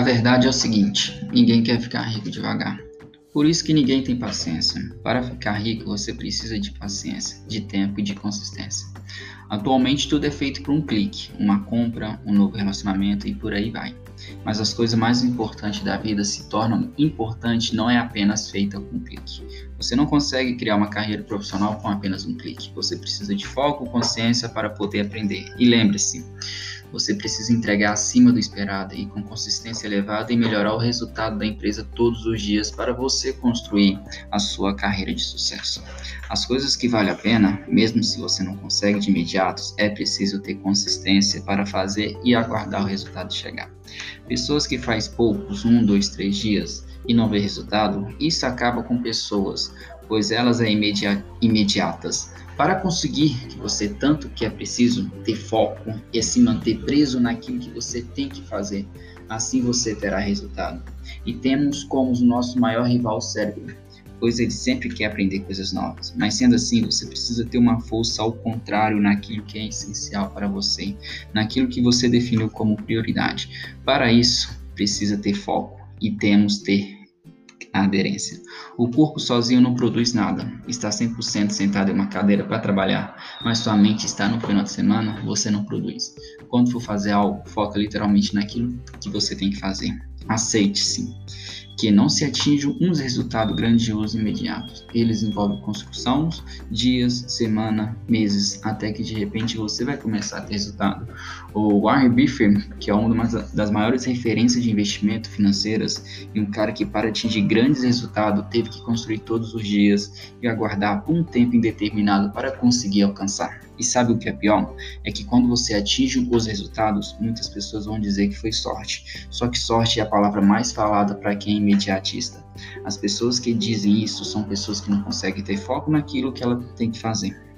verdade é o seguinte: ninguém quer ficar rico devagar. Por isso que ninguém tem paciência. Para ficar rico, você precisa de paciência, de tempo e de consistência. Atualmente tudo é feito por um clique, uma compra, um novo relacionamento e por aí vai. Mas as coisas mais importantes da vida se tornam importantes não é apenas feita com um clique. Você não consegue criar uma carreira profissional com apenas um clique. Você precisa de foco, consciência para poder aprender. E lembre-se, você precisa entregar acima do esperado e com consistência elevada e melhorar o resultado da empresa todos os dias para você construir a sua carreira de sucesso. As coisas que valem a pena, mesmo se você não consegue de imediato, é preciso ter consistência para fazer e aguardar o resultado chegar. Pessoas que faz poucos, um, dois, três dias e não vê resultado, isso acaba com pessoas, pois elas é imedi imediatas para conseguir que você tanto que é preciso ter foco e se manter preso naquilo que você tem que fazer, assim você terá resultado. E temos como nosso maior rival o cérebro, pois ele sempre quer aprender coisas novas. Mas sendo assim, você precisa ter uma força ao contrário naquilo que é essencial para você, naquilo que você definiu como prioridade. Para isso, precisa ter foco e temos ter a aderência. O corpo sozinho não produz nada. Está 100% sentado em uma cadeira para trabalhar, mas sua mente está no final de semana, você não produz. Quando for fazer algo, foca literalmente naquilo que você tem que fazer. Aceite-se que não se atinge uns resultados grandiosos imediatos. Eles envolvem construção, dias, semana, meses, até que de repente você vai começar a ter resultado. O Warren Buffett, que é uma das maiores referências de investimento financeiras e um cara que para atingir grandes resultados teve que construir todos os dias e aguardar um tempo indeterminado para conseguir alcançar. E sabe o que é pior? É que quando você atinge os resultados, muitas pessoas vão dizer que foi sorte. Só que sorte é a palavra mais falada para quem imediatista. As pessoas que dizem isso são pessoas que não conseguem ter foco naquilo que ela tem que fazer.